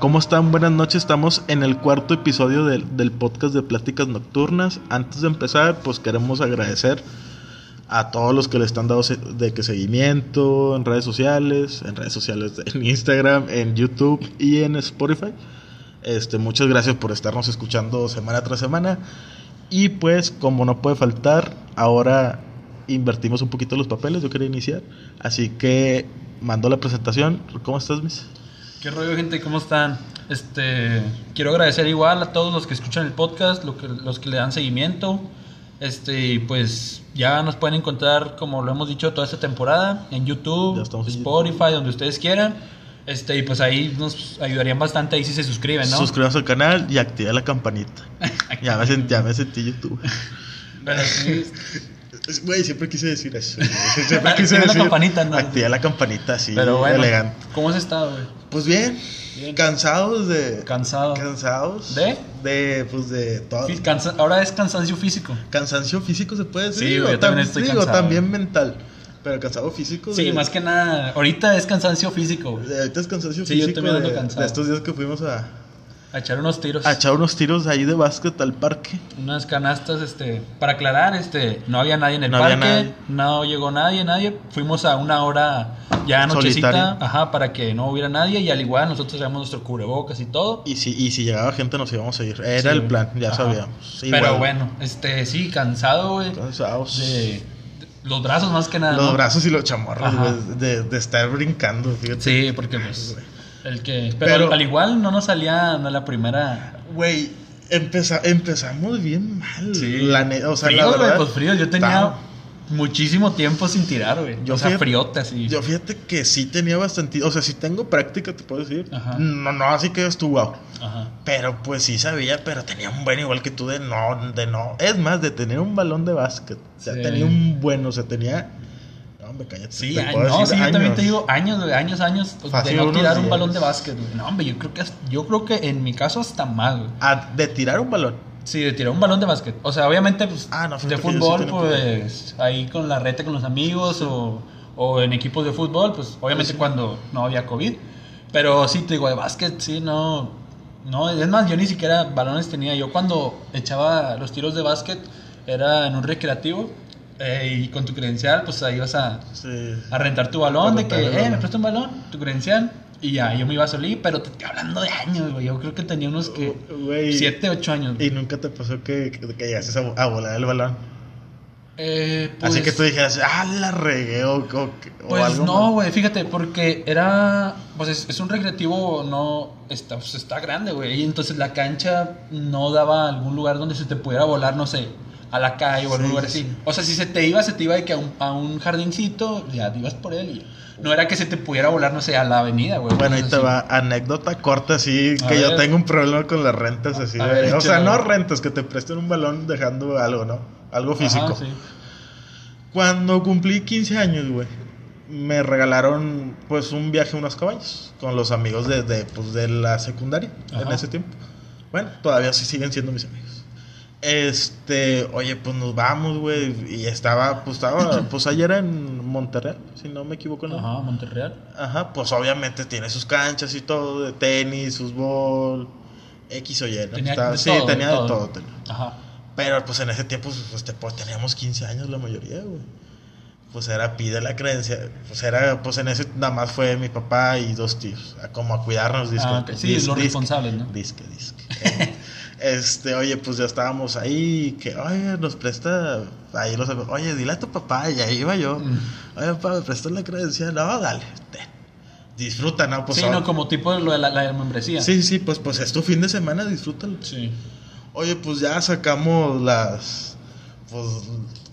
¿Cómo están? Buenas noches. Estamos en el cuarto episodio del, del podcast de Pláticas Nocturnas. Antes de empezar, pues queremos agradecer a todos los que le están dando de que seguimiento en redes sociales, en redes sociales, en Instagram, en YouTube y en Spotify. Este, muchas gracias por estarnos escuchando semana tras semana. Y pues, como no puede faltar, ahora invertimos un poquito los papeles. Yo quería iniciar. Así que mando la presentación. ¿Cómo estás, Miss? ¿Qué rollo, gente? ¿Cómo están? Este, quiero agradecer igual a todos los que escuchan el podcast, lo que, los que le dan seguimiento. Este, pues ya nos pueden encontrar, como lo hemos dicho, toda esta temporada en YouTube, en Spotify, donde ustedes quieran. Este, y pues ahí nos ayudarían bastante ahí si se suscriben, ¿no? Suscríbase al canal y activa la campanita. ya, me sentí, ya me sentí YouTube. Pero sí, Güey, siempre quise decir eso. Siempre quise la campanita, ¿no? Activa la campanita, así, pero bueno, elegante. ¿cómo has estado, güey? Pues bien, Bien. cansados de. Cansado. Cansados. ¿De? De, pues de todo. Cansa- Ahora es cansancio físico. Cansancio físico se puede decir. Sí, güey, yo también tam- estoy digo, cansado. también mental. Pero cansado físico. Sí, de- más que nada, ahorita es cansancio físico, güey. ahorita es cansancio Sí, yo físico. también ando de, cansado. de estos días que fuimos a, A echar unos tiros. a echar unos tiros ahí de básquet al parque. unas canastas, este, para aclarar, este, no había nadie en el No había parque, nadie. no llegó nadie, nadie. Fuimos a una hora ya Solitaria. nochecita, ajá, para que no hubiera nadie y al igual nosotros traíamos nuestro cubrebocas y todo. Y si, y si llegaba gente, nos íbamos a ir. Era Sí, el plan, ya Ajá. sabíamos. Pero bueno, este, sí, cansado, güey. Cansados. De, los brazos más que nada. Los ¿no? brazos y los chamorros, güey, de, de estar brincando, fíjate. Sí, porque pues el que pero, Pero- al, al igual no nos salía no, la primera Güey, empeza- empezamos bien mal. La ne- o sea, frío, la verdad. pues frío, yo tenía muchísimo tiempo sin tirar, güey. Yo o sea, friote así. Yo fíjate que sí tenía bastante. O sea, sí tengo práctica, te puedo decir. Ajá. No, no, así que estuvo wow. Ajá. Pero pues sí sabía, pero tenía un buen igual que tú de no, de no. Es más, de tener un balón de básquet. O sea, Sí. tenía un buen, o sea, tenía. Hombre, cállate. Sí, no, decir sí, yo también años. te digo años, güey, años, años de no tirar un días. balón de básquet, güey. No, hombre, yo creo que yo creo que en mi caso hasta más, güey. Ah, de tirar un balón. Sí, de tirar un balón de básquet. O sea, obviamente, pues, Ah, no, de sí fútbol, pues, ahí con la reta con los amigos o, o en equipos de fútbol, pues, obviamente Sí. cuando no había COVID. Pero sí, te digo, de básquet, sí, no. No, es más, yo ni siquiera balones tenía. Yo cuando echaba los tiros de básquet era en un recreativo eh, y con tu credencial, pues ahí vas a, Sí. a rentar tu balón, de que, eh, me presta un balón, tu credencial, y ya, yo me iba a salir, pero te estoy hablando de años, güey, yo creo que tenía unos que, Güey. 7, 8 años. güey. Y nunca te pasó que, que, que llegases a, a volar el balón. Eh, pues, Así que tú dijeras, ah, la regué o, o, o Pues algo. no, más. güey, fíjate, porque era, pues es, es un recreativo, no, está, pues, está grande, güey, y entonces la cancha no daba algún lugar donde se te pudiera volar, no sé, a la calle o algún Sí, lugar sí. así. O sea, si se te iba, se te iba de que a un, a un jardincito, ya te ibas por él y no era que se te pudiera volar, no sé, a la avenida, güey. Bueno, ahí te así. va. Anécdota corta, así A que yo tengo un problema con las rentas, así. A de- ver, o sea, no rentas, que te presten un balón dejando algo, ¿no? Algo físico. Ajá, sí. Cuando cumplí 15 años, güey, me regalaron, pues, un viaje a unas cabañas con los amigos de, de, pues, de la secundaria en ese tiempo. Bueno, todavía sí siguen siendo mis amigos. Este, oye, pues nos vamos, güey. Y estaba, pues estaba, pues ayer en Monterrey, si no me equivoco, ¿no? Ajá, Monterreal. Ajá, pues obviamente tiene sus canchas y todo, de tenis, fútbol, X o Y. ¿no? Tenía Estaba- de sí, todo, tenía de todo. todo. tenía. Ajá. Pero pues en ese tiempo pues, pues, teníamos 15 años la mayoría, güey. Pues era pide la creencia. Pues era, pues en ese nada más fue mi papá y dos tíos. a- Como a cuidarnos, disque. Ah. Sí, los responsables, ¿no? Disque, disque. este, oye, pues ya estábamos ahí, que, oye, nos presta, ahí los oye, dile a tu papá, y ahí iba yo. Mm. Oye, papá, me presta la credencial. No, dale, ten. Disfruta, ¿no? Pues sí, ahora- no, como tipo lo de la, la membresía. Sí, sí, pues, pues es tu fin de semana, disfrútalo. Sí. Oye, pues ya sacamos las. Pues,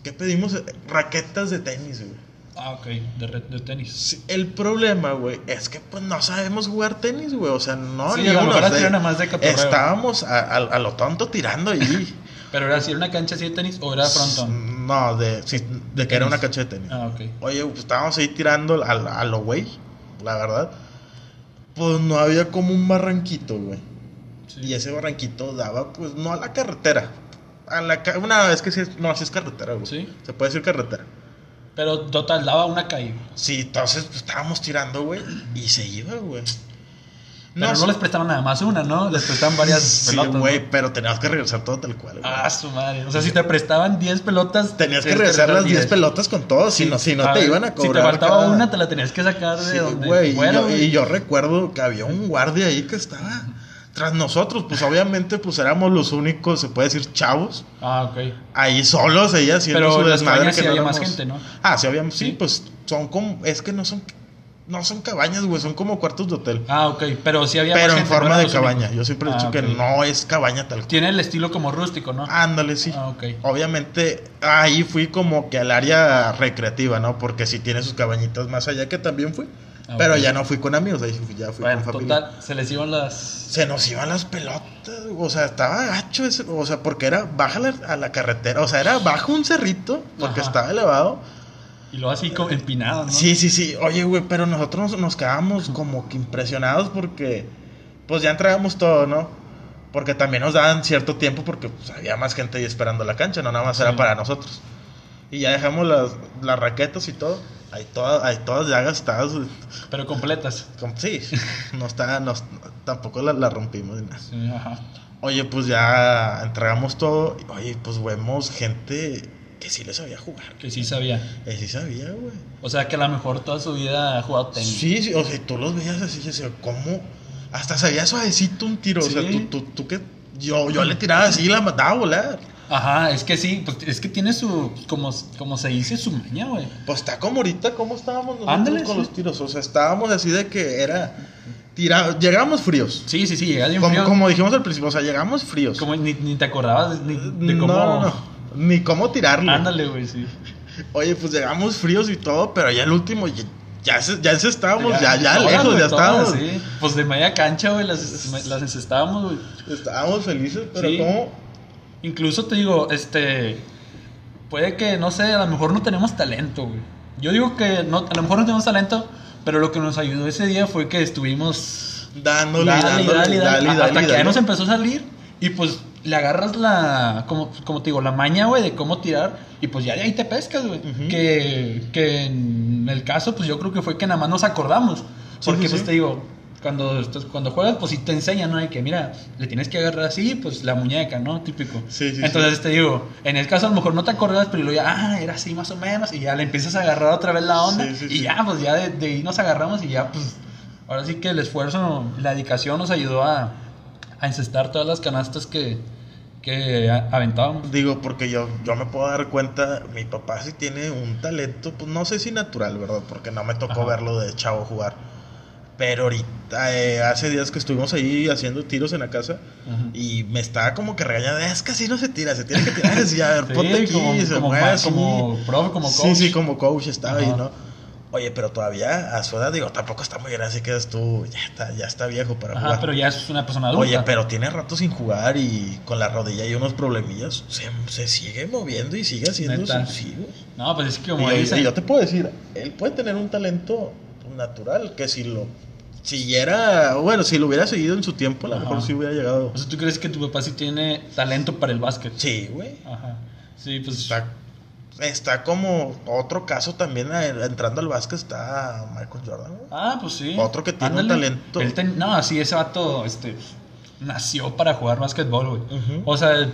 ¿qué pedimos? Raquetas de tenis, güey. Ah, ok, de, re- de tenis. Sí, el problema, güey, es que pues no sabemos jugar tenis, güey. O sea, no, Sí, ni a así más de cotorreo. Estábamos a, a- a lo tonto tirando ahí. Pero era si era una cancha así de tenis o era frontón. no, de, sí, de que era una cancha de tenis. Ah, ok. Oye, pues estábamos ahí tirando a, a lo güey, la verdad. Pues no había como un barranquito, güey. Sí. Y ese barranquito daba, pues, no a la carretera. A la ca- una vez que sí, es- no, sí es carretera, güey. Sí. Se puede decir carretera. Pero total, daba una calle. Sí, entonces pues, estábamos tirando, güey, y se iba, güey. Pero No, no, sí. les prestaban nada más una, ¿no? Les prestaban varias Sí, pelotas. ¿no? güey, pero tenías que regresar todo tal cual. güey. Ah, su madre. O sea, si te prestaban 10 pelotas. Tenías que regresar las 10 10 pelotas con todo, si no, si no te ver, iban a cobrar. Si te faltaba cada- una, te la tenías que sacar de donde güey, y fuera, yo- güey. y yo recuerdo que había un guardia ahí que estaba tras nosotros, pues obviamente pues éramos los únicos, se puede decir, chavos, Ah, ok. ahí solos ella haciendo Pero su desmadre sí no había más gente, ¿no? Ah, sí había, sí, Sí. pues son como, es que no son, no son cabañas, güey, son como cuartos de hotel. Ah, ok. Pero sí había pero más en gente, forma de cabaña. únicos. Yo siempre he Ah, dicho que no es cabaña tal cual. Tiene el estilo como rústico, ¿no? Ándale, sí. Ah, ok. Obviamente ahí fui como que al área recreativa, ¿no? Porque sí tiene sus cabañitas más allá que también fui. Ah, pero ya no fui con amigos, ahí fui- ya fui Bueno, con familia. total, se les iban las. Se nos iban las pelotas, o sea, estaba gacho ese, o sea, porque era baja la- a la carretera, o sea, era bajo un cerrito, porque Ajá. estaba elevado. Y luego así como empinado, ¿no? Sí, sí, sí, oye, güey, pero nosotros nos, nos quedábamos como que impresionados porque, pues ya entregamos todo, ¿no? Porque también nos daban cierto tiempo porque pues, había más gente ahí esperando la cancha, no nada más era para nosotros. Y ya dejamos las, las raquetas y todo, ahí todas, ahí todas ya gastadas. Pero completas. Sí, no está, no, tampoco la, la rompimos ni nada. Sí, ajá. Oye, pues ya entregamos todo. Oye, pues vemos gente que sí le sabía jugar. Que sí sabía. Que sí sabía, güey. O sea, que a lo mejor toda su vida ha jugado tenis. Sí, sí, o sea, tú los veías así, y decía, ¿cómo? Hasta sabía suavecito un tiro. O sea, Sí. tú, tú, tú que. Yo, yo le tiraba así y la mataba a volar. Ajá, es que sí, pues es que tiene su, como, como se dice, su maña, güey. Pues está como ahorita, ¿cómo estábamos nosotros Ándale, con sí. los tiros? O sea, estábamos así de que era. Tira, llegábamos fríos. Sí, sí, sí, llega bien Como, como dijimos al principio, o sea, llegamos fríos. Como ni, ni te acordabas ni de cómo... no, no. Ni cómo tirarlo. Ándale, güey, sí. Oye, pues llegamos fríos y todo, pero ya el último, ya, ya, se- ya se estábamos, ya, ya, lejos, ya estábamos. sí. Pues de media cancha, güey, las, las encestábamos, güey. Estábamos felices, pero Sí. ¿cómo? Incluso te digo, este. Puede que, no sé, a lo mejor no tenemos talento, güey. Yo digo que no, a lo mejor no tenemos talento, pero lo que nos ayudó ese día fue que estuvimos. Dándole, dale, dándole, dale, dale, hasta que ya nos empezó a salir y pues le agarras la, como, como te digo, la maña, güey, de cómo tirar y pues ya de ahí te pescas, güey. Que, que en el caso, pues yo creo que fue que nada más nos acordamos. Porque sí, pues sí. te digo, cuando, estás- cuando juegas, pues sí te enseñan, ¿no? De que mira, le tienes que agarrar así, pues la muñeca, ¿no? Típico. Sí, sí, Entonces te digo, en el caso a lo mejor no te acordás, pero luego ya, ah, era así más o menos, y ya le empiezas a agarrar otra vez la onda, y ya, pues ya de, de ahí nos agarramos y ya, pues, ahora sí que el esfuerzo, la dedicación nos ayudó a, a encestar todas las canastas que, que aventábamos. Digo, porque yo, yo me puedo dar cuenta, mi papá sí tiene un talento, pues no sé si natural, ¿verdad? Porque no me tocó Ajá. verlo de chavo jugar. Pero ahorita, eh, hace días que estuvimos ahí haciendo tiros en la casa y me estaba como que regañando, es que así no se tira, se tiene que tirar así, a ver, Sí, ponte aquí, como- se como mueve como profe, como Sí, coach. sí, como coach estaba ahí, Ajá. ¿no? Oye, pero todavía a su edad, digo, tampoco está muy grande, así que tú, ya está, ya está viejo para Ajá, jugar. pero ya es una persona adulta. Oye, pero tiene rato sin jugar y con la rodilla y unos problemillas. Se, se sigue moviendo y sigue haciendo sus sí. No, pues es que como y yo te puedo decir, él puede tener un talento natural que si lo siguiera, bueno, si lo hubiera seguido en su tiempo, a lo mejor sí hubiera llegado. o sea, ¿tú crees que tu papá sí tiene talento para el básquet? Sí, güey. Ajá. Sí, pues... Está, está como otro caso también entrando al básquet está Michael Jordan. güey. Ah, pues sí. Otro que tiene un talento. Él ten- No, sí, ese vato este, nació para jugar básquetbol, güey. O sea,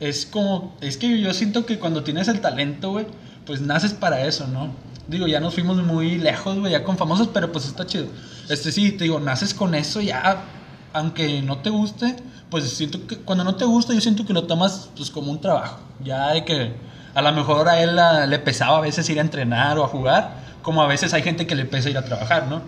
es como. Es que yo siento que cuando tienes el talento, güey, pues naces para eso, ¿no? Digo, ya nos fuimos muy lejos, güey, ya con famosos, pero pues está chido. Este sí, te digo, naces con eso ya, aunque no te guste, pues siento que cuando no te gusta, yo siento que lo tomas pues como un trabajo. Ya de que a lo mejor a él le pesaba a veces ir a entrenar o a jugar, como a veces hay gente que le pesa ir a trabajar, ¿no?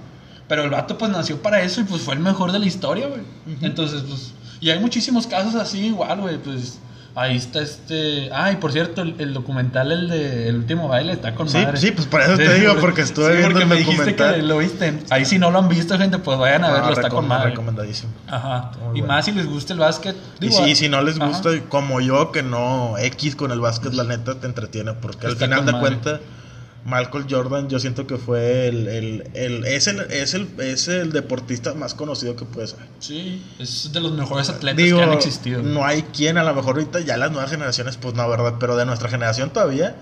Pero el vato pues nació para eso y pues fue el mejor de la historia, güey. Entonces, pues, y hay muchísimos casos así igual, güey, pues ahí está este, ay, por cierto, el, el documental el de El último baile está con Sí, madre. sí, pues por eso te digo, porque estuve Sí, viendo porque el me dijiste que lo viste. Ahí si no lo han visto, gente, pues vayan a Ah, verlo, está con madre. Recomendadísimo. Ajá. Muy y bueno. más si les gusta el básquet. Y digo, si, si no les ajá. gusta, como yo, que no X con el básquet, la neta te entretiene. Porque al Está final con de cuentas, Michael Jordan, yo siento que fue el. el, el- es, el, es, el, es el deportista más conocido que puede ser. Sí, es de los mejores atletas Digo, que han existido. no hay quien, a lo mejor ahorita ya las nuevas generaciones, pues no, ¿verdad? Pero de nuestra generación todavía,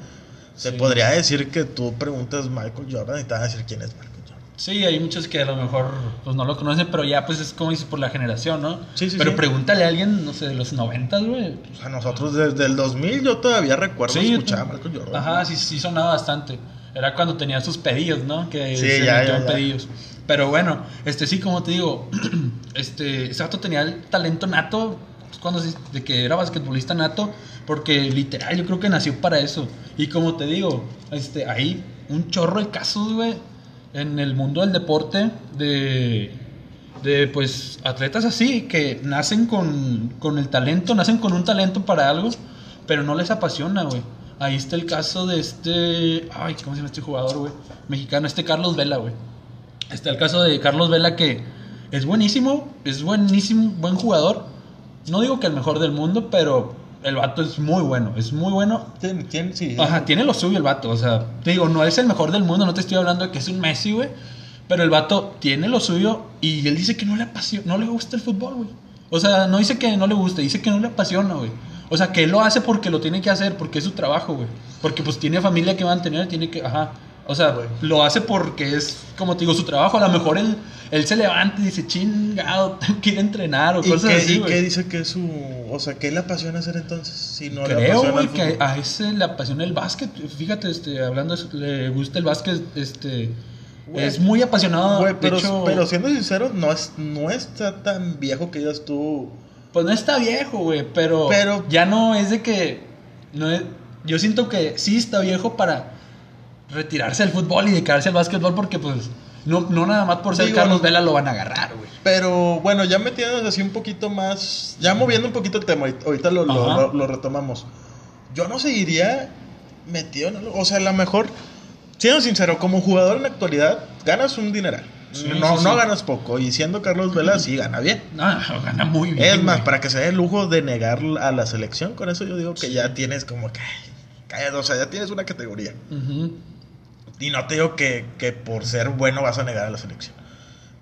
se podría decir que tú preguntas Michael Jordan y te van a decir quién es Michael Jordan. Sí, hay muchos que a lo mejor pues no lo conocen, pero ya pues es como dices por la generación, ¿no? Sí, sí, Pero sí. pregúntale a alguien, no sé, de los 90, güey. O sea, nosotros desde el 2000 yo todavía recuerdo Sí, escuchar a yo- Michael Jordan. Ajá, sí, sí sonaba bastante. Era cuando tenía sus pedillos, ¿no? Que Sí, se ya, ya, ya. pedillos. Pero bueno, este sí, como te digo, este, ese tenía el talento nato, pues, cuando de que era basquetbolista nato, porque literal yo creo que nació para eso. Y como te digo, este, hay un chorro de casos, güey, en el mundo del deporte de de pues atletas así que nacen con, con el talento, nacen con un talento para algo, pero no les apasiona, güey. Ahí está el caso de este, ay, ¿cómo se llama este jugador, güey? Mexicano, este Carlos Vela, güey. Está el caso de Carlos Vela que es buenísimo, es buenísimo, buen jugador. No digo que el mejor del mundo, pero el vato es muy bueno, es muy bueno. Tiene- sí. Ajá, tiene lo suyo el vato. O sea, te digo, no es el mejor del mundo, no te estoy hablando de que es un Messi, güey. Pero el vato tiene lo suyo y él dice que no le apasiona, no le gusta el fútbol, güey. O sea, no dice que no le gusta, dice que no le apasiona, güey. O sea, que él lo hace porque lo tiene que hacer, porque es su trabajo, güey. Porque pues tiene familia que mantener, tiene que, ajá. O sea, lo hace porque es, como te digo, su trabajo. A lo mejor él, él se levanta y dice, chingado, tengo que ir a entrenar o ¿Y, cosas qué, así, y qué dice que es su. O sea, ¿qué le apasiona hacer entonces? Si no Creo, güey, que a ese le apasiona el básquet. Fíjate, este, hablando, de eso, le gusta el básquet, este, es muy apasionado. Güey, de pero, hecho, pero siendo sincero, no, es, no está tan viejo que digas tú. pues no está viejo, güey, pero, Pero- ya no es de que, no es- yo siento que sí está viejo para retirarse del fútbol y dedicarse al básquetbol porque, pues, no, no nada más por ser Digo, Carlos Vela lo van a agarrar, güey. Pero bueno, ya metiéndonos así un poquito más. Ya moviendo un poquito el tema, ahorita- lo, lo, Ajá. lo- lo retomamos. Yo no seguiría metido. O sea, a lo mejor, siendo sincero, como jugador en la actualidad, ganas un dineral. Sí, no, sí, no sí. ganas poco. Y siendo Carlos Vela, sí gana bien. No, gana muy bien. Es más, güey. para que se dé el lujo de negar a la selección, con eso yo digo que ya tienes como que. cállate, O sea, ya tienes una categoría. Ujú. Y no te digo que, que por ser bueno vas a negar a la selección.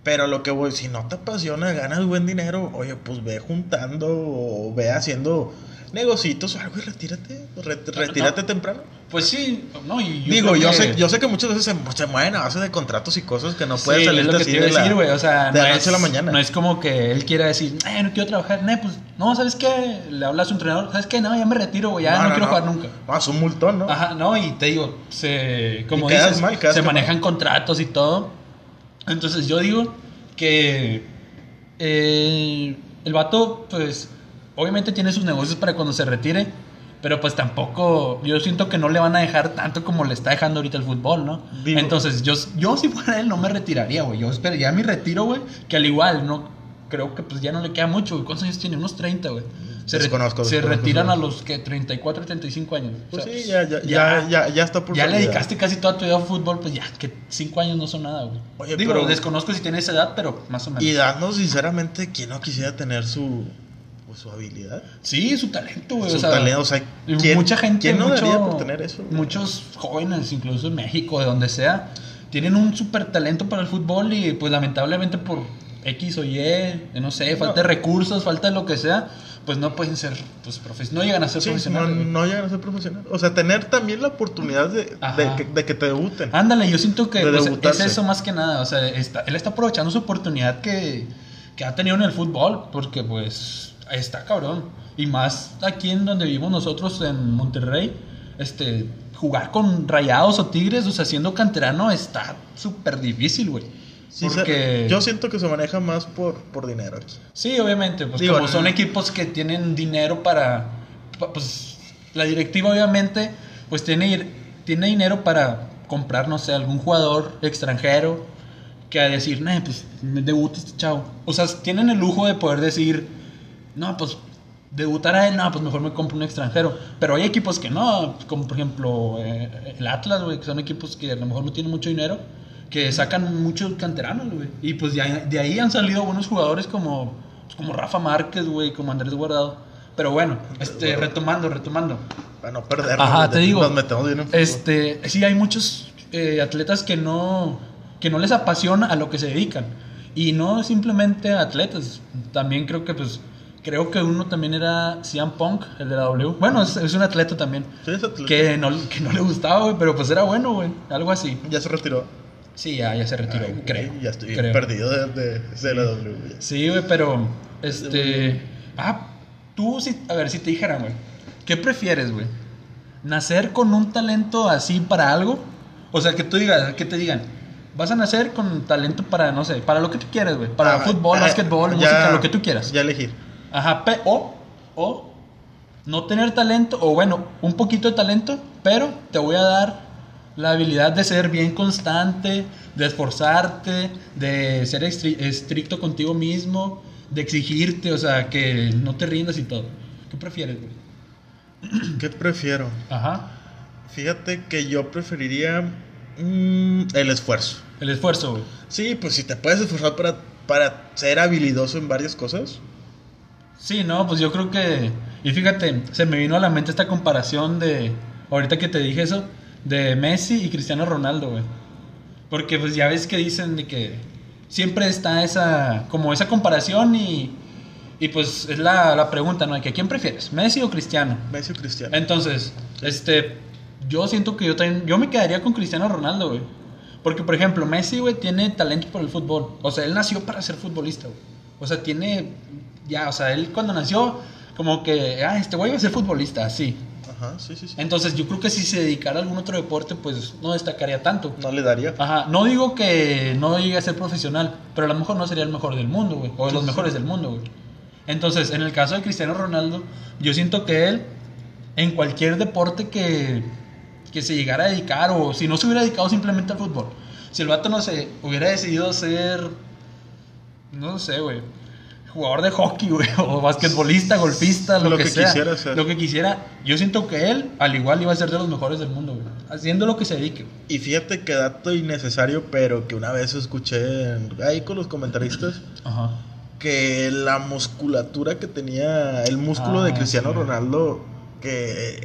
Pero lo que voy, si no te apasiona, ganas buen dinero, oye, pues ve juntando o ve haciendo negocitos o algo y retírate. re- retírate temprano. Pues sí, no, y Digo, creo yo que- sé, yo sé que muchas veces se, se mueven a base de contratos y cosas que no puedes Sí, salir es lo que te iba a decir, güey. O sea, de no la es, noche a la mañana. no es como que él quiera decir, eh, no quiero trabajar. No, pues, no, ¿sabes qué? Le habla a su entrenador, ¿sabes qué? No, ya me retiro, güey, ya no, quiero jugar nunca. No, es un multón, ¿no? Ajá, no, y te digo, se, como dices, mal, se manejan contratos y todo. Entonces yo digo que eh, el vato, pues, obviamente tiene sus negocios para cuando se retire, pero pues tampoco, yo siento que no le van a dejar tanto como le está dejando ahorita el fútbol, ¿no? Digo- Entonces yo, yo si fuera él no me retiraría, güey. Yo esperaría mi retiro, güey, que al igual, no, creo que pues ya no le queda mucho, güey. ¿Cuántos años tiene? Unos 30, güey. Se, re- Desconozco, se retiran a los que 34, 35 años. O Pues sea, sí, ya, ya, ya, ya, ya está por ya le dedicaste casi toda tu vida a fútbol, pues ya, que cinco años no son nada, güey. Oye, Digo, pero- desconozco si tiene esa edad, pero más o menos. Y dando sinceramente, ¿quién no quisiera tener su, pues, su habilidad? Sí, su talento, güey. Su o sea, talento, o sea, y ¿quién- mucha gente, quién no mucho- daría por tener eso, güey? Muchos jóvenes, incluso en México, de donde sea, tienen un súper talento para el fútbol y pues lamentablemente por X o Y, no sé, falta de No. recursos, falta de lo que sea, pues no pueden ser pues profes no llegan a ser Sí, profesionales. no llegan a ser profesional. O sea, tener también la oportunidad de, de que, de que te debuten. Ándale, yo siento que De pues, es eso más que nada. O sea, está- él está aprovechando su oportunidad que, que ha tenido en el fútbol, porque pues está cabrón. Y más aquí en donde vivimos nosotros, en Monterrey, este, jugar con rayados o tigres, o sea, siendo canterano está súper difícil, güey. Sí, porque... yo siento que se maneja más por, por dinero aquí. Sí, obviamente, pues Digo, como son equipos que tienen dinero para, pa- pues la directiva obviamente, pues tiene, tiene dinero para comprar, no sé, algún jugador extranjero que a decir, nah, pues me debuta este chavo. O sea, tienen el lujo de poder decir, no, pues debutar a él, no, pues mejor me compro un extranjero. Pero hay equipos que no, como por ejemplo eh, el Atlas, güey, que son equipos que a lo mejor no tienen mucho dinero, que sacan muchos canteranos, güey. Y pues de ahí, de ahí han salido buenos jugadores como, pues, como Rafa Márquez, güey, como Andrés Guardado. Pero bueno, este, retomando, retomando. Para no perder. Ajá, te digo. Nos metemos bien en. Este, sí, hay muchos eh, atletas que no, que no les apasiona a lo que se dedican. Y no simplemente atletas. También creo que, pues, creo que uno también era CM Punk, el de la W. Bueno, es, es un atleta también. Sí, es atleta. Que no, que no le gustaba, güey, pero pues era bueno, güey. Algo así. Ya se retiró. Sí, ya, ya se retiró, Ay, creo. Ya estoy creo. perdido de, de- de la W. Sí, güey, pero. Este. Ah, tú, si, a ver, si te dijeran, güey. ¿Qué prefieres, güey? ¿Nacer con un talento así para algo? O sea, que tú digas, que te digan. Vas a nacer con talento para, no sé, para lo que tú quieras, güey. Para Ah, fútbol, ah, básquetbol, música, lo que tú quieras. Ya elegir. Ajá, o, o no tener talento, o bueno, un poquito de talento, pero te voy a dar la habilidad de ser bien constante, de esforzarte, de ser estri- estricto contigo mismo, de exigirte, o sea, que no te rindas y todo. ¿Qué prefieres, güey? ¿Qué prefiero? Ajá, Fíjate que yo preferiría mm, el esfuerzo. el esfuerzo, güey. Sí, pues si te puedes esforzar para, para ser habilidoso en varias cosas. Sí, no, pues yo creo que. Y fíjate, se me vino a la mente esta comparación de. Ahorita que te dije eso, de Messi y Cristiano Ronaldo, güey. Porque pues ya ves que dicen de que siempre está esa. como esa comparación y. Y pues es la, la pregunta, ¿no? Que ¿quién prefieres? ¿Messi o Cristiano? Messi o Cristiano. Entonces, este, yo siento que yo también, yo me quedaría con Cristiano Ronaldo, güey. Porque, por ejemplo, Messi, güey, tiene talento por el fútbol. O sea, él nació para ser futbolista, güey. O sea, tiene, ya, o sea, él cuando nació, como que, ah, este güey va a ser futbolista, así. Ajá, sí, sí, sí. Entonces, yo creo que si se dedicara a algún otro deporte, pues no destacaría tanto. No le daría. Ajá, no digo que no llegue a ser profesional, pero a lo mejor no sería el mejor del mundo, güey. O de los Sí, sí. mejores del mundo, güey. Entonces, en el caso de Cristiano Ronaldo, yo siento que él, en cualquier deporte que, que se llegara a dedicar, o si no se hubiera dedicado simplemente al fútbol, si el vato no se hubiera decidido ser, no sé, güey, jugador de hockey, güey, o basquetbolista, golfista, lo, Lo que, que sea, quisiera hacer. lo que quisiera, yo siento que él, al igual, iba a ser de los mejores del mundo, güey, haciendo lo que se dedique. Y fíjate que dato innecesario, pero que una vez escuché en- ahí con los comentaristas Ajá. que la musculatura que tenía el músculo Ah, de Cristiano sí. Ronaldo que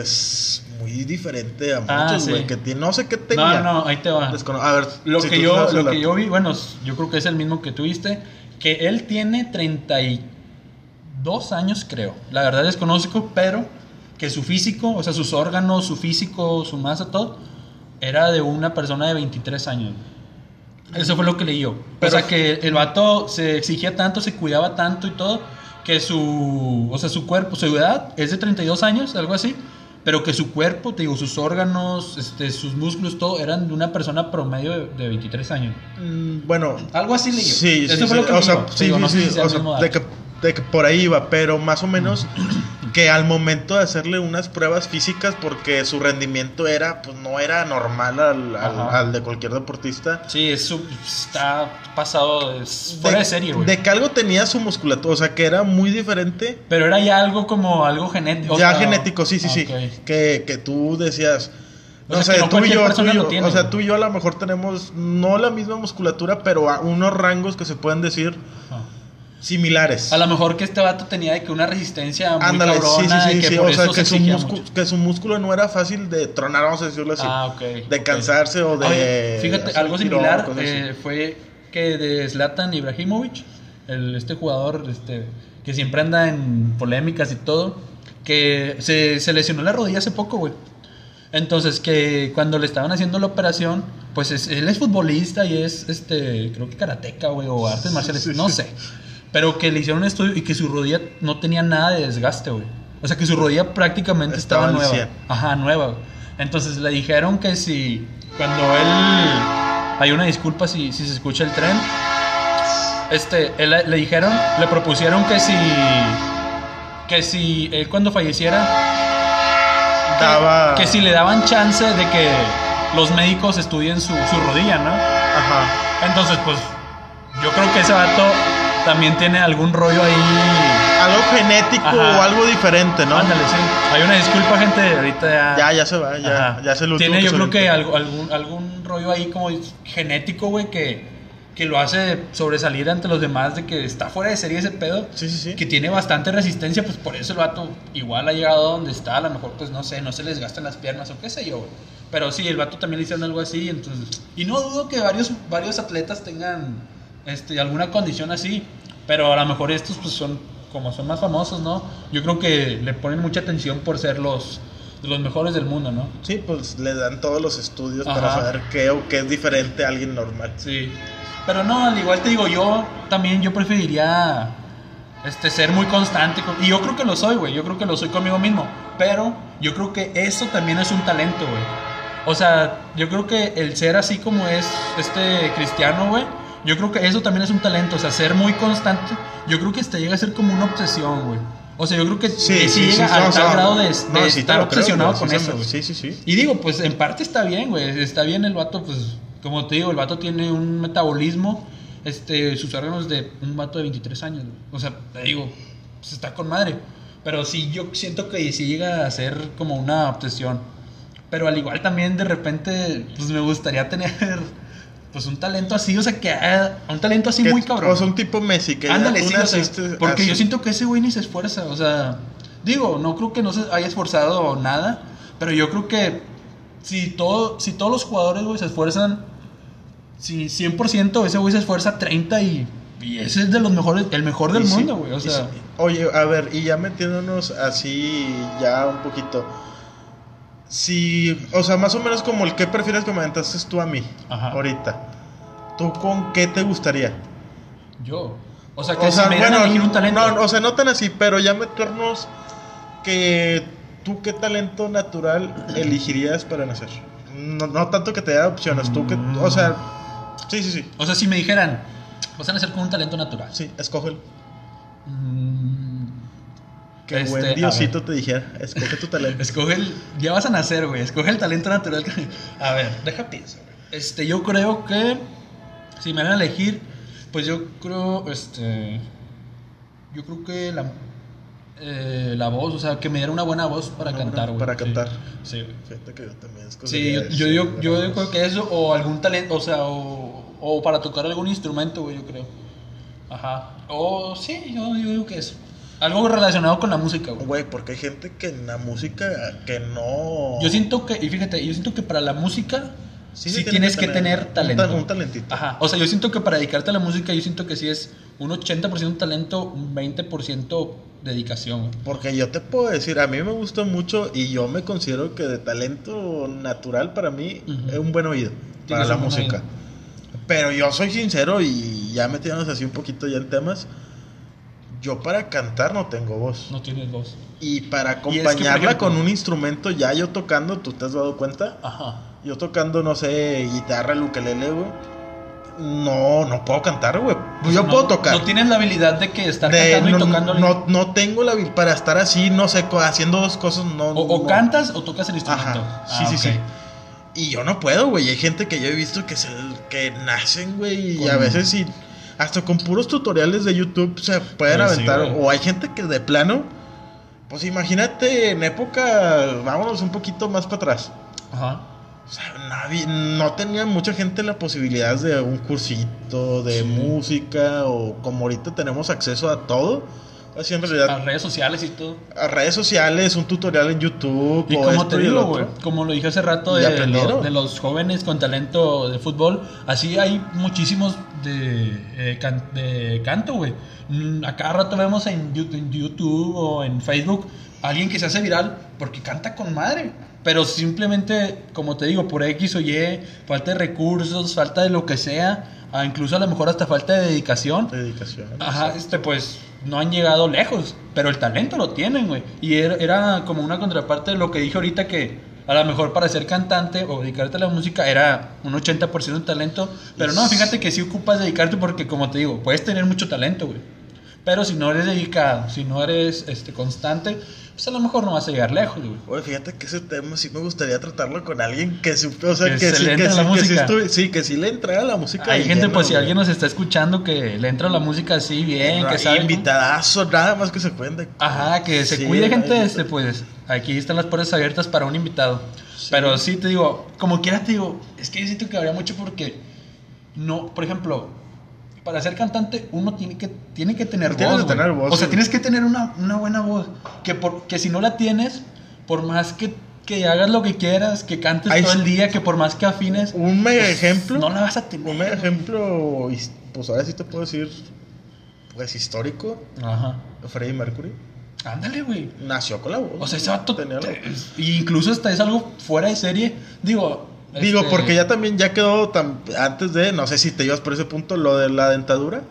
es muy diferente a Ah, muchos, sí. güey, que tiene, no sé qué tenía. No, no, ahí te va. Descono- a ver, Lo, si que yo, lo que yo vi, bueno, yo creo que es el mismo que tuviste, que él tiene 32 años, creo. La verdad desconozco, pero que su físico, o sea, sus órganos, su físico, su masa, todo, era de una persona de 23 años. Eso fue lo que leí yo. Pero- o sea, que el vato se exigía tanto, se cuidaba tanto y todo, que su, o sea, su cuerpo, su edad es de 32 años, algo así, pero que su cuerpo, te digo, sus órganos, este, sus músculos, todo, eran de una persona promedio de, de 23 años. Mm, bueno, Algo así leí sí, Eso sí, fue sí, lo que o sea, sí, Digo, sí, no sí, sea o sea, de que, de que por ahí iba, pero más o menos que al momento de hacerle unas pruebas físicas, porque su rendimiento era, pues no era normal al, al- de cualquier deportista. Sí, eso está pasado, es fuera de, serie, güey. de que algo tenía su musculatura, o sea, que era muy diferente. Pero era ya algo como algo genético. o ya sea, genético, sí, sí, sí. Que, que tú decías. O sea, sé, no tú y yo, tú persona y lo yo, tiene, o sea, güey. tú y yo a lo mejor tenemos no la misma musculatura, pero a unos rangos que se pueden decir Ajá. Similares. A lo mejor que este vato tenía de que una resistencia muy Ándale, cabrona sí, sí, que sí, por o sea, que se su, músculo, que su músculo no era fácil de tronar, vamos a decirlo así. Ah, ok. de cansarse o de... Oye, fíjate, algo similar eh, fue que de Zlatan Ibrahimovic, el, este jugador este, que siempre anda en polémicas y todo, que se, se lesionó la rodilla hace poco, güey. Entonces, que cuando le estaban haciendo la operación, pues es- él es futbolista y es, este, creo que karateca, güey, o artes marciales, no sé. Pero que le hicieron un estudio y que su rodilla no tenía nada de desgaste, güey. O sea, que su rodilla prácticamente Estaba nueva. 100. Ajá, nueva. güey. Entonces le dijeron que si cuando él hay una disculpa si, si se escucha el tren. Este, él, le- le dijeron, le propusieron que si que si él cuando falleciera que- Daba... que si le daban chance de que los médicos estudien su, su rodilla, ¿no? Ajá. Entonces, pues yo creo que ese vato también tiene algún rollo ahí. Algo genético Ajá. o algo diferente, ¿no? Ándale, sí. Hay una disculpa, gente, ahorita ya. Ya, ya se va, ya, ya se lo Tiene yo creo que algo- algún, algún rollo ahí como genético, güey, que, que lo hace sobresalir ante los demás de que está fuera de serie ese pedo. Sí, sí, sí. Que tiene bastante resistencia, pues por eso el vato igual ha llegado a donde está. A lo mejor, pues no sé, no se les gastan las piernas o qué sé yo. Pero sí, el vato también le hicieron algo así, entonces... Y no dudo que varios, varios atletas tengan este, alguna condición así, pero a lo mejor estos pues son, como son más famosos, ¿no? Yo creo que le ponen mucha atención por ser los, de los mejores del mundo, ¿no? Sí, pues le dan todos los estudios Ajá. para saber qué o qué es diferente a alguien normal. Sí. Pero no, al igual te digo, yo también yo preferiría este ser muy constante con- y yo creo que lo soy, güey. Yo creo que lo soy conmigo mismo, pero yo creo que eso también es un talento, güey. O sea, yo creo que el ser así como es este cristiano, güey, yo creo que eso también es un talento, o sea, ser muy constante, yo creo que te llega a ser como una obsesión, güey. O sea, yo creo que Sí, que sí, sí, llega sí, al no, tal no, grado de, no, de te estar creo, obsesionado güey, con eso. Sí, sí, sí. Y digo, pues en parte está bien, güey. Está bien el vato, pues, como te digo, el vato tiene un metabolismo, este, sus órganos de un vato de 23 años. güey. O sea, te digo, pues está con madre. Pero sí, yo siento que sí llega a ser como una obsesión. Pero al igual también de repente, pues me gustaría tener, pues un talento así, o sea, que ah, un talento así Que- muy cabrón. O sea, un tipo Messi que Ándale, sí, o sea, naciste porque así. yo siento que ese güey ni se esfuerza, o sea, digo, no creo que no se haya esforzado nada, pero yo creo que si, todo, si todos los jugadores, güey, se esfuerzan, si 100%, ese güey se esfuerza 30 y, y ese es de los mejores, el mejor del Y mundo, güey, o sea, sí. Oye, a ver, y ya metiéndonos así ya un poquito. Si, o sea, más o menos como el que prefieres que me aventaste tú a mí Ajá. ahorita. ¿Tú con qué te gustaría? yo, o sea, que O sea, si me dieran a bueno, un talento, no, o sea, no tan así, pero ya meternos que tú qué talento natural elegirías para nacer. No, no tanto que te dé opciones, tú que, o sea, sí, sí, sí, o sea, si me dijeran, vas a nacer con un talento natural. sí, escógelo. Mm, Que Este, buen Diosito te dijera, escoge tu talento. Escoge el. Ya vas a nacer, güey. Escoge el talento natural. que- A ver, deja pienso. güey. Este, yo creo que. Si me van a elegir, pues yo creo. Este. Yo creo que la. eh, la voz, o sea, que me diera una buena voz para cantar, güey. para Sí. cantar. Sí, güey. Fíjate que yo también Sí, yo, yo, digo- yo voz. creo que eso, o algún talento, o sea, o, o para tocar algún instrumento, güey, yo creo. Ajá. O sí, yo, yo digo que eso. Algo relacionado con la música, güey. Güey, porque hay gente que en la música que no... Yo siento que, y fíjate, yo siento que para la música sí, tienes que tener, talento. ta- Un, talentito. Ajá, o sea, yo siento que para dedicarte a la música, yo siento que sí es un 80% talento, un 20% dedicación. güey. Porque yo te puedo decir, a mí me gusta mucho y yo me considero que de talento natural para mí es un buen oído para la música. oído. Pero yo soy sincero y ya metiéndonos así un poquito ya en temas, yo para cantar no tengo voz. No tienes voz. Y para Y es que, por acompañarla ejemplo- con un instrumento, ya yo tocando, ¿tú te has dado cuenta? Ajá. Yo tocando, no sé, guitarra, ukelele, güey. No, no puedo cantar, güey. Yo No- puedo tocar. No tienes la habilidad de que estar De- cantando no, y tocando. no, no tengo la habil- para estar así, no sé, haciendo dos cosas, no. o, cantas o tocas el instrumento. Ajá, sí, Ah, sí, sí. Y yo no puedo, güey. Hay gente que yo he visto que se que nacen, güey, y a veces sí hasta con puros tutoriales de YouTube se pueden Pues sí, aventar o hay gente que de plano pues imagínate en época, vámonos un poquito más para atrás. Ajá. O sea, nadie- no tenía mucha gente la posibilidad de un cursito de Sí. música o como ahorita tenemos acceso a todo. Así en realidad A redes sociales y todo. a redes sociales, un tutorial en YouTube Y o como esto te digo, güey, como lo dije hace rato de, aprendieron. lo- de los jóvenes con talento de fútbol, así hay muchísimos de, eh, can- de canto, güey. Mm, A cada rato vemos en Yu- en YouTube o en Facebook alguien que se hace viral porque canta con madre. Pero simplemente, como te digo, por X o Y, falta de recursos, falta de lo que sea, incluso a lo mejor hasta falta de dedicación. Dedicación. Ajá, este, pues no han llegado lejos, pero el talento lo tienen, güey. Y era, como una contraparte de lo que dije ahorita que a lo mejor para ser cantante o dedicarte a la música era un 80% de talento, pero no, fíjate que sí ocupas dedicarte porque como te digo, puedes tener mucho talento, güey. Pero si no eres dedicado, si no eres este constante, pues a lo mejor no vas a llegar lejos, güey. Oye, fíjate que ese tema sí me gustaría tratarlo con alguien que supe, o sea, Que que, se sí, le que, entra sí, la que sí, música. estuvi- sí, que sí le entrara la música. Hay gente, lleno, pues si güey. alguien nos está escuchando que le entra la música así bien, que sabe... Invitadazo, nada más que se cuente. Ajá, que se Sí, cuide gente, este, pues aquí están las puertas abiertas para un invitado. Pero sí te digo, como quiera te digo, es que yo siento que habría mucho porque no, por ejemplo, para ser cantante uno tiene que tiene que tener Tienes voz, que tener voz, O sea, sí. tienes que tener una, una buena voz, que por que si no la tienes, por más que, que hagas lo que quieras, que cantes todo el día, que por más que afines, Un mega ejemplo. no la vas a tener. Un mega ejemplo, pues ahora sí te puedo decir, pues histórico, Ajá. Freddie Mercury. Ándale, güey. Nació con la voz. O sea, ese vato. Te- y incluso hasta es algo fuera de serie. Digo. Digo, este, porque ya también ya quedó tan, antes de, no sé si te ibas por ese punto, lo de la dentadura,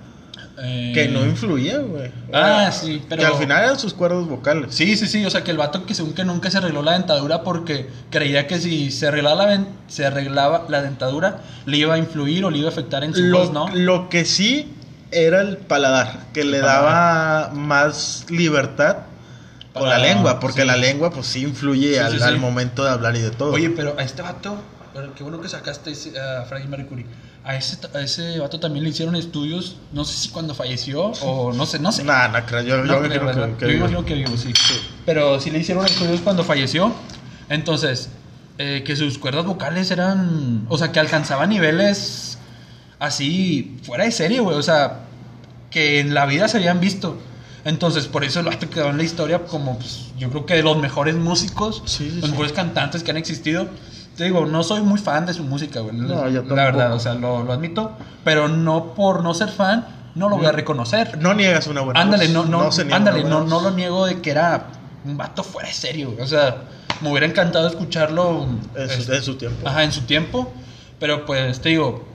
eh, que no influía, güey. Ah, sí, pero. Que al final eran sus cuerdas vocales. Sí, sí, sí, o sea que el vato que según que nunca se arregló la dentadura porque creía que si se arreglaba la, se arreglaba la dentadura le iba a influir o le iba a afectar en su Lo, voz, ¿no? lo que sí era el paladar, que le daba más libertad con la lengua, porque sí. la lengua pues sí influye Sí, al, sí. al momento de hablar y de todo. Oye, pero a este vato, pero qué bueno que sacaste a Freddie Mercury. A ese, a ese vato también le hicieron estudios, no sé si cuando falleció o no sé, no sé. Nah, creo, yo, No yo creo, imagino ¿verdad? que, Yo imagino que vivo, sí. Pero sí le hicieron estudios cuando falleció. Entonces, eh, que sus cuerdas vocales eran. O sea, que alcanzaban niveles así, fuera de serie, güey. O sea, que en la vida se habían visto. Entonces, por eso el vato quedó en la historia como, pues, yo creo que de los mejores músicos, Sí, sí, los sí. mejores cantantes que han existido. Te digo, no soy muy fan de su música, güey. No, yo La verdad, tampoco. o sea, lo, lo admito. Pero no por no ser fan, no lo voy a reconocer. no niegas una buena Ándale, no, no, se niega ándale, no, no lo niego de que era un vato fuera de serio, güey. O sea, me hubiera encantado escucharlo En su, este, en su tiempo. ajá, en su tiempo. Pero pues te digo,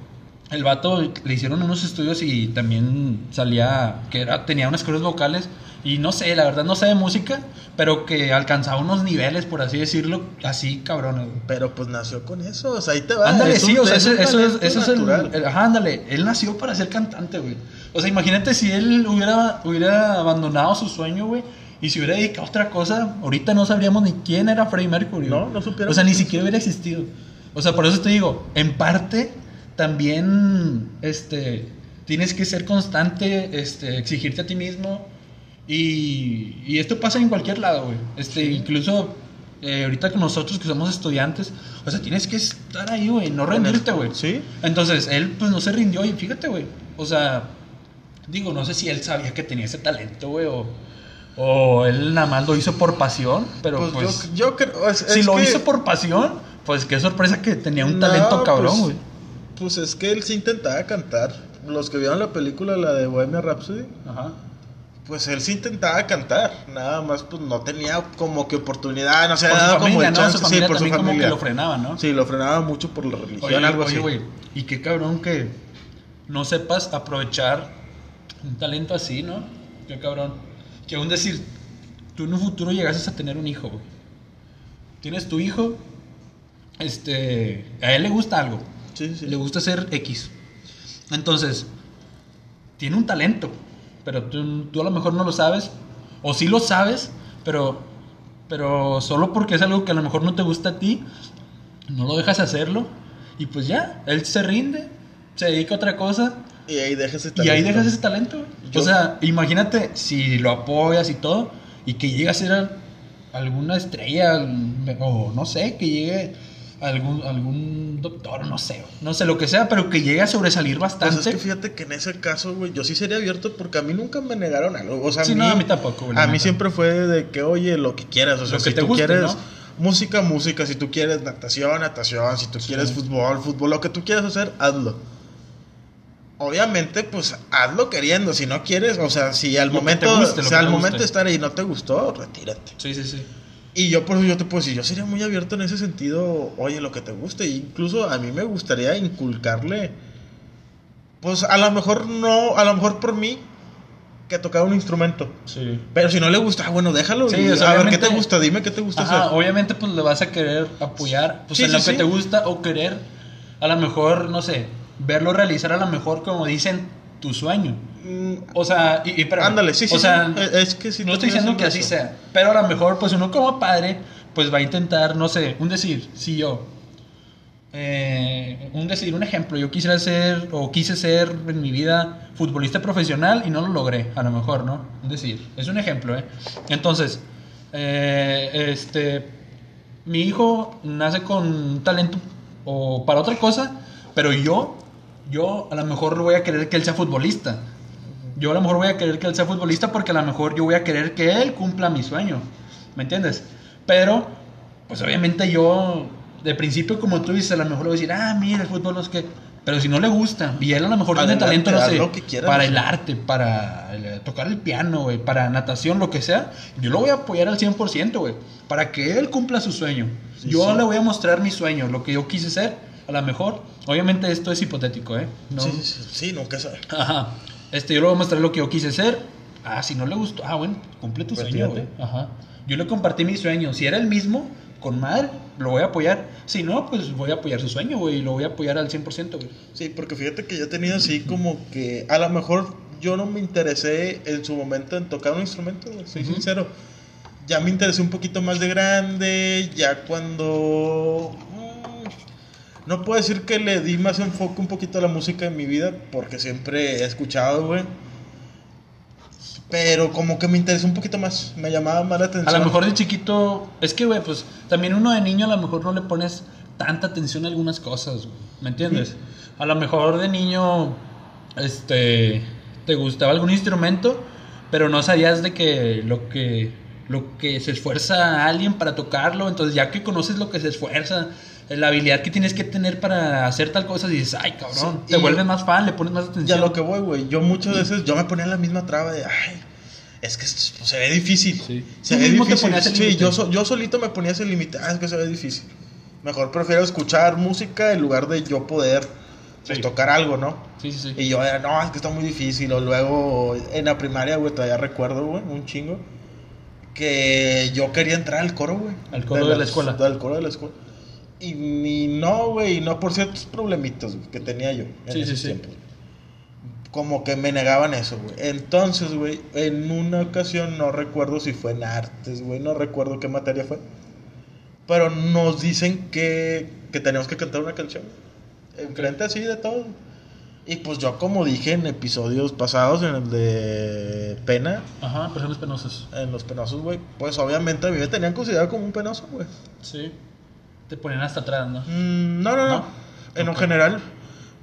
el vato le hicieron unos estudios y también salía que era, tenía unas cuerdas vocales. Y no sé, la verdad no sé de música, pero que alcanzaba unos niveles, por así decirlo, así cabrones. güey. Pero pues nació con eso, o sea, ahí te va. Ándale, es sí, o sea, es eso, un eso es, eso es el, natural. el- Ajá, ándale, él nació para ser cantante, güey. O sea, imagínate si él hubiera, hubiera abandonado su sueño, güey, y se hubiera dedicado a otra cosa, ahorita no sabríamos ni quién era Freddie Mercury. No, no supiéramos O sea, ni siquiera hubiera existido. O sea, por eso te digo, en parte también, este, tienes que ser constante, este, exigirte a ti mismo. Y, y esto pasa en cualquier lado, güey. Este, incluso eh, ahorita con nosotros que somos estudiantes, o sea, tienes que estar ahí, güey, no rendirte, güey. Sí. Entonces, él pues no se rindió y fíjate, güey. O sea, digo, no sé si él sabía que tenía ese talento, güey, o, o él nada más lo hizo por pasión, pero Pues, pues, yo, yo creo. es- si es lo que- hizo por pasión, pues qué sorpresa que tenía un No, talento cabrón, pues, güey. Pues es que él sí intentaba cantar. Los que vieron la película, la de Bohemia Rhapsody, Ajá. Pues él sí intentaba cantar. Nada más, pues no tenía como que oportunidad, no se había dado como familia, el ¿no? chance. Familia sí, por su también como familia. que lo frenaba, ¿no? Sí, lo frenaba mucho por la religión, Oye, algo oye, así. güey, y qué cabrón que no sepas aprovechar un talento así, ¿no? Qué cabrón. Que aún decir, tú en un futuro llegases a tener un hijo, güey. Tienes tu hijo, este, a él le gusta algo, Sí, sí. le gusta ser X. Entonces, tiene un talento, pero tú, tú a lo mejor no lo sabes, o sí lo sabes, pero, pero solo porque es algo que a lo mejor no te gusta a ti, no lo dejas hacerlo, y pues ya, él se rinde, se dedica a otra cosa, Y ahí dejas ese y talento. ahí dejas ese talento. Yo- O sea, imagínate si lo apoyas y todo, y que llegue a ser al- alguna estrella, o no sé, que llegue algún, algún doctor, no sé, no sé lo que sea, pero que llegue a sobresalir Pues bastante. es que fíjate que en ese caso, güey, yo sí sería abierto porque a mí nunca me negaron algo. O sea, Sí, a mí, no, a mí tampoco, güey, A mí siempre fue de que, oye, lo que quieras. O sea, Lo que si te tú guste, quieres ¿no? música, música. Si tú quieres natación, natación. Si tú quieres fútbol, fútbol. Lo que tú quieras hacer, hazlo. Obviamente, pues hazlo queriendo. Si no quieres, o sea, si al Lo momento, te guste, o sea, al momento de estar ahí no te gustó, retírate. Sí, sí, sí. Y yo por eso yo te puedo decir, yo sería muy abierto en ese sentido, oye, lo que te guste. Incluso a mí me gustaría inculcarle, pues a lo mejor no, a lo mejor por mí, que tocar un instrumento. Sí. Pero si no le gusta, ah, bueno, déjalo. Sí, y o sea, a ver, ¿qué te gusta? Dime qué te gusta Ajá, hacer. obviamente pues le vas a querer apoyar pues Sí, en sí, lo que te gusta o querer a lo mejor, no sé, verlo realizar a lo mejor como dicen tu sueño. O sea, y, y espérame, ándale, sí, sí. O sea, sí. Es que sí no estoy diciendo que así sea, pero a lo mejor pues uno como padre pues va a intentar, no sé, un decir, si yo eh, un decir, un ejemplo, yo quisiera ser o quise ser en mi vida futbolista profesional y no lo logré, a lo mejor, ¿no? Un decir, es un ejemplo, ¿eh? Entonces, eh, este, mi hijo nace con un talento o para otra cosa, pero yo, yo a lo mejor voy a querer que él sea futbolista. Yo a lo mejor voy a querer que él sea futbolista porque a lo mejor yo voy a querer que él cumpla mi sueño. ¿Me entiendes? Pero, pues obviamente yo, de principio, como tú dices, a lo mejor le voy a decir, ah, mira, el fútbol no es que. Pero si no le gusta, y él a lo mejor tiene talento, no sé, lo que quiera, para no el arte, para el- tocar el piano, güey, para natación, lo que sea, yo lo voy a apoyar al 100%, güey, para que él cumpla su sueño. Sí, yo sí. le voy a mostrar mi sueño, lo que yo quise ser, a lo mejor. Obviamente esto es hipotético, ¿eh? No, Sí, sí, sí, sí, nunca sabe. Ajá. Este, yo le voy a mostrar lo que yo quise ser. Ah, si no le gustó, ah, bueno, cumple tu Pues sueño, güey. Ajá. Yo le compartí mi sueño. Si era el mismo, con madre, lo voy a apoyar. Si no, pues voy a apoyar su sueño, güey, y lo voy a apoyar al 100%, güey. Sí, porque fíjate que yo he tenido así como que a lo mejor yo no me interesé en su momento en tocar un instrumento, güey, soy sincero. Ya me interesé un poquito más de grande, ya cuando... No puedo decir que le di más enfoque un poquito a la música en mi vida, porque siempre he escuchado, güey. Pero como que me interesó un poquito más, me llamaba más la A atención. lo mejor de chiquito, es que, güey, pues también uno de niño a lo mejor no le pones tanta atención a algunas cosas, güey. ¿Me entiendes? A lo mejor de niño, este, te gustaba algún instrumento, pero no sabías de que lo que lo que se esfuerza alguien para tocarlo, entonces ya que conoces lo que se esfuerza, la habilidad que tienes que tener para hacer tal cosa, dices, ay, cabrón, Sí, te y- vuelves más fan, le pones más Ya atención. lo que voy, güey. Yo muchas veces yo me ponía en la misma traba de, ay, es que esto, se ve difícil. Sí. Se Tú ve mismo te difícil. ponías el Sí, yo, so- yo solito me ponía ese límite. Ah, es que se ve difícil. Mejor prefiero escuchar música en lugar de yo poder pues, Sí. tocar algo, ¿no? Sí, sí, sí. Y yo era, no, es que está muy difícil. O luego en la primaria, güey, todavía recuerdo, güey, un chingo. Que yo quería entrar al coro, güey. Al coro de la las- escuela. Al coro de la escuela. Y ni no, güey, no por ciertos problemitos que tenía yo en Sí, sí, esos sí. Como que me negaban eso, güey. Entonces, güey, en una ocasión, no recuerdo si fue en artes, güey, no recuerdo qué materia fue. Pero nos dicen que, que tenemos que cantar una canción. Enfrente así de todo. Y pues yo, como dije en episodios pasados, en el de Pena, Ajá, personas penosas. en los penosos, güey, pues obviamente a mí me tenían considerado como un penoso, güey. Sí. Te ponían hasta atrás, ¿no? Mm, no, no, no. ¿No? En general,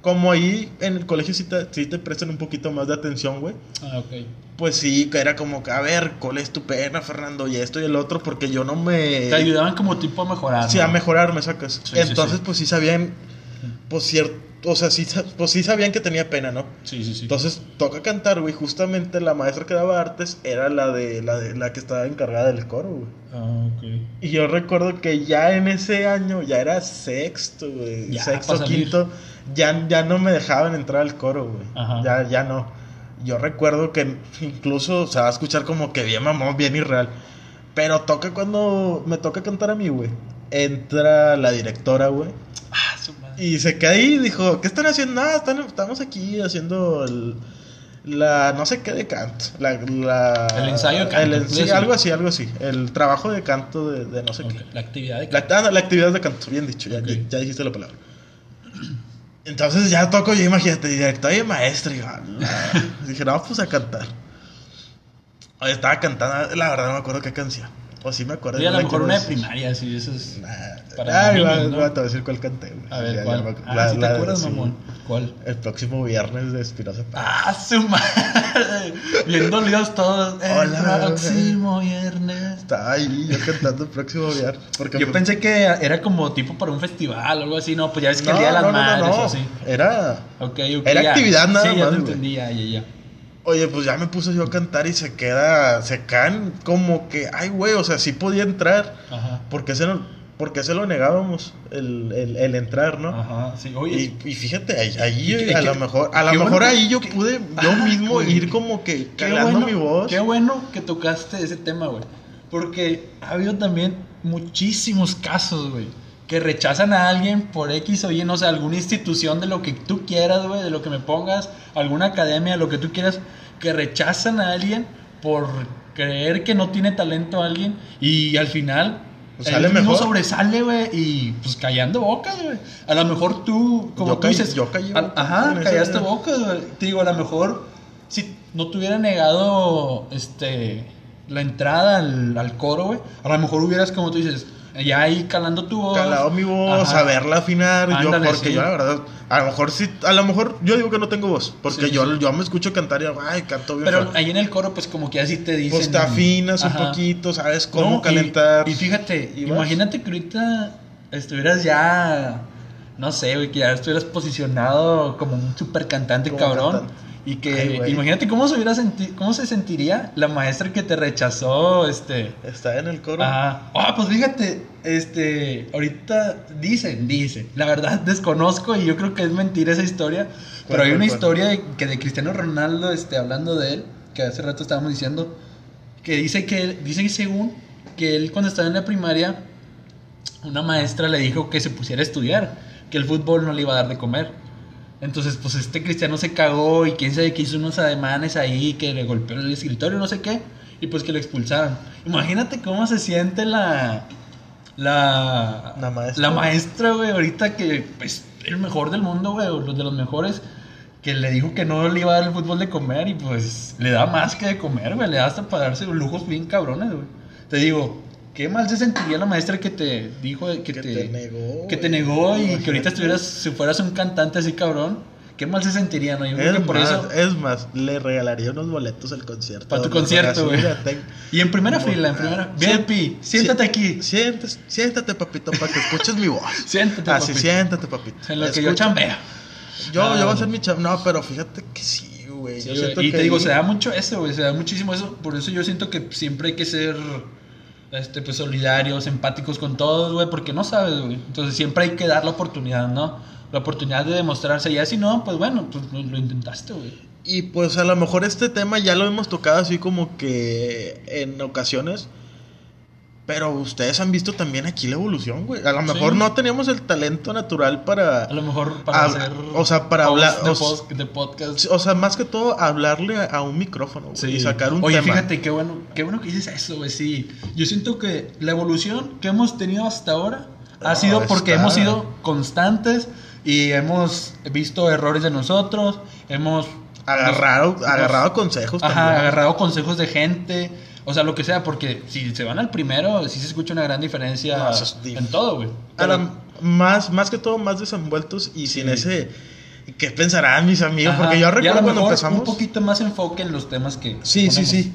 como ahí en el colegio sí te, sí te prestan un poquito más de atención, güey. Ah, ok. Pues sí, que era como que, a ver, ¿cuál es tu pena, Fernando? Y esto y el otro, porque yo no me... Te ayudaban como tipo a mejorar. Sí, ¿no? a mejorar, me sacas. Sí, Entonces, sí. pues sí sabían, pues cierto, o sea, sí, pues sí sabían que tenía pena, ¿no? Sí, sí, sí. Entonces, toca cantar, güey. Justamente la maestra que daba artes era la de la, de, la que estaba encargada del coro, güey. Ah, ok. Y yo recuerdo que ya en ese año, ya era sexto, güey. Ya, Sexto, quinto, ya, ya no me dejaban entrar al coro, güey. Ajá. Ya, ya no. Yo recuerdo que incluso se va a escuchar como que bien mamón, bien irreal. Pero toca cuando me toca cantar a mí, güey. Entra la directora, güey. Y se ahí y dijo, ¿qué están haciendo? Nada, están, estamos aquí haciendo el- la no sé qué de canto. La, la- El ensayo de canto, el- sí, algo así, algo así. El trabajo de canto de, de no sé qué. La actividad de La, ah, la actividad de canto, bien dicho, ya, ya, ya dijiste la palabra. Entonces ya toco yo, imagínate, director y maestro. Y "Ah, la-". dije, no, pues a cantar. Estaba cantando, la verdad no me acuerdo qué canción. O sí me acuerdo. Sí, a lo mejor una de primaria, sí, eso es. Te voy a decir cuál canté. güey. A ver, Ya- ya ¿cuál? no me acu- Ah, la- ¿sí te la- acuerdas, sí. mamón? ¿Cuál? El próximo viernes de Espinosa. Ah, su madre. Bien dolidos todos. El Hola, próximo viernes. Estaba ahí yo cantando el próximo viernes. Porque Yo pues, pensé que era como tipo para un festival o algo así, no, pues ya es que el día de las no, madres o así. Era. Ok, ok. Era ya. actividad nada sí, ya más, te entendí, ya, ya, ya. Oye, pues ya me puse yo a cantar y se queda. Se caen como que. Ay, güey, o sea, sí podía entrar. Ajá. ¿Por qué se lo, por qué se lo negábamos? El, el, el entrar, ¿no? Ajá, sí. Oye, Y, y fíjate, ahí, a lo mejor, a lo mejor bueno ahí yo pude yo Ah, mismo güey. ir como que calando bueno, mi voz. qué bueno que tocaste ese tema, güey. Porque ha habido también muchísimos casos, güey, que rechazan a alguien por X o Y, no sé, alguna institución de lo que tú quieras, güey, de lo que me pongas, alguna academia, lo que tú quieras, que rechazan a alguien por creer que no tiene talento alguien y al final Pues sale mismo mejor. sobresale, güey, y pues callando bocas, güey. A lo mejor tú, como Yo tú call- dices, yo callé ajá, callaste bocas, güey. Te digo, a lo mejor si no te hubiera negado este la entrada al, al coro, güey, a lo mejor hubieras, como tú dices, ya ahí calando tu voz. calado mi voz, Ajá. saberla afinar, yo porque sí. yo la verdad, a lo mejor sí, a lo mejor yo digo que no tengo voz, porque Sí, yo, sí. yo me escucho cantar y ay, canto bien. Pero feo". ahí en el coro, pues como que así te dicen. pues te afinas un poquito, sabes cómo No, calentar. Y, fíjate, y vas. imagínate que ahorita estuvieras ya no sé, güey, que ya estuvieras posicionado como un super cantante Como cabrón. cantante. Y que, Ay, imagínate cómo se hubiera senti- cómo se sentiría la maestra que te rechazó, este. Está en el coro. Ah, ah, pues fíjate, este, ahorita dicen, dicen, la verdad desconozco y yo creo que es mentira esa historia, pero hay una cuál? historia de, que de Cristiano Ronaldo, este, hablando de él, que hace rato estábamos diciendo, que dice que, dice que según que él cuando estaba en la primaria, una maestra le dijo que se pusiera a estudiar, que el fútbol no le iba a dar de comer. Entonces, pues este cristiano se cagó y quién sabe que hizo unos ademanes ahí, que le golpeó el escritorio, no sé qué, y pues que lo expulsaron. Imagínate cómo se siente la. La, La maestra. la maestra, güey, ahorita que es el mejor del mundo, güey, o los de los mejores, que le dijo que no le iba a dar el fútbol de comer y pues le da más que de comer, güey, le da hasta para darse lujos bien cabrones, güey. Te digo, ¿qué mal se sentiría la maestra que te dijo que, Que te, te negó, que te negó y que ahorita estuvieras, si fueras un cantante así cabrón? ¿Qué mal se sentiría, no? Yo creo Es que por más, eso. es más, le regalaría unos boletos al concierto. Para tu concierto, güey. "Mira, ten- Y en primera como- fila, en primera. Ah, VIP, siéntate aquí. Siéntate, siéntate, papito, para que escuches mi voz. Siéntate, Así, papito. siéntate, papito. En lo que yo chambeo. Yo, Ah, yo voy a hacer mi chamba. No, pero fíjate que sí, güey. Sí, y que te digo, ahí- se da mucho eso, güey, se da muchísimo eso. Por eso yo siento que siempre hay que ser este, pues, solidarios, empáticos con todos, güey, porque no sabes, güey. Entonces siempre hay que dar la oportunidad, ¿no? La oportunidad de demostrarse. Ya si no, pues bueno, pues lo, lo intentaste, güey. Y pues a lo mejor este tema ya lo hemos tocado así como que en ocasiones. Pero ustedes han visto también aquí la evolución, güey. A lo mejor Sí. no teníamos el talento natural para... A lo mejor para Habla- hacer. o sea, para hablar- De, post- de podcast. O sea, más que todo hablarle a, a un micrófono güey, y sacar un Oye, tema. fíjate, qué bueno, qué bueno que dices eso, güey. Sí, yo siento que la evolución que hemos tenido hasta ahora ha Ah, sido porque está. hemos sido constantes y hemos visto errores de nosotros, hemos Agarrado, nos- agarrado consejos Ajá, también. agarrado consejos de gente, o sea, lo que sea, porque si se van al primero, sí se escucha una gran diferencia No, es en todo, güey. Ahora, Pero- más, más que todo, más desenvueltos y sin ese... ¿Qué pensarán mis amigos? Ajá, Porque yo y a lo recuerdo cuando mejor empezamos... Un poquito más enfoque en los temas que. Sí, sí, ponemos. sí.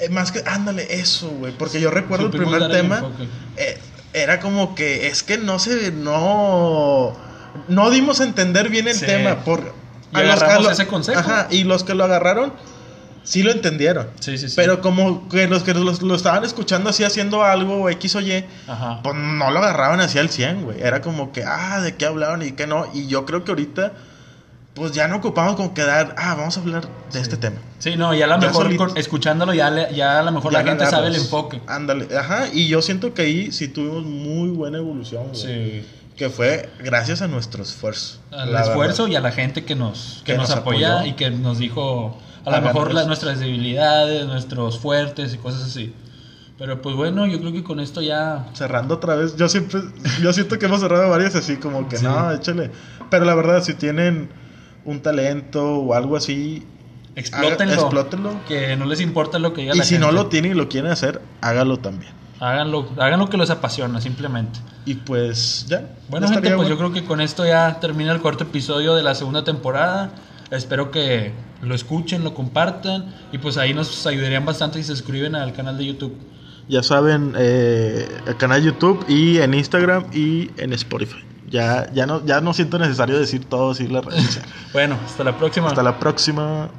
Eh, más que, ándale, eso, güey. Porque yo recuerdo el primer el tema. eh, era como que es que no se. No. No dimos a entender bien el Sí. tema. Por, Y agarramos ese consejo. Ajá, y los que lo agarraron, sí lo entendieron. Sí, sí, sí. Pero como que los que los- lo estaban escuchando así haciendo algo, X o Y, Ajá. pues no lo agarraban así al 100, güey. Era como que, ah, ¿de qué hablaban y qué no? Y yo creo que ahorita, pues ya no ocupamos como quedar, ah, vamos a hablar de este tema. Sí, no, ya a lo mejor con- escuchándolo ya, le- ya a lo mejor la gente sabe el enfoque. Ándale, ajá, y yo siento que ahí sí tuvimos muy buena evolución, güey. Sí. Que fue gracias a nuestro esfuerzo. Al esfuerzo verdad. y a la gente que nos, que Que nos, nos apoya apoyó. y que nos dijo a lo mejor las, nuestras debilidades, nuestros fuertes y cosas así. Pero pues bueno, yo creo que con esto ya... Cerrando otra vez, yo siempre, yo siento que hemos cerrado varias así, como que Sí. no, échale. Pero la verdad, si tienen un talento o algo así, Explótenlo. Haga- explótenlo. Que no les importa lo que diga y la si no lo tienen y lo quieren hacer, hágalo también. Háganlo, hagan lo que los apasiona, simplemente. Y pues ya. Bueno, ya gente, pues yo creo que con esto ya termina el cuarto episodio de la segunda temporada. Espero que lo escuchen, lo compartan y pues ahí nos ayudarían bastante si se suscriben al canal de YouTube. Ya saben, eh, el canal de YouTube y en Instagram y en Spotify. Ya, ya, no, ya no siento necesario decir todo, decir las redes. Bueno, hasta la próxima. Hasta la próxima.